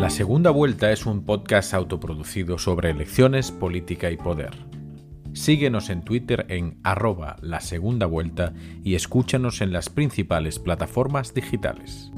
La Segunda Vuelta es un podcast autoproducido sobre elecciones, política y poder. Síguenos en Twitter en arroba la segunda vuelta y escúchanos en las principales plataformas digitales.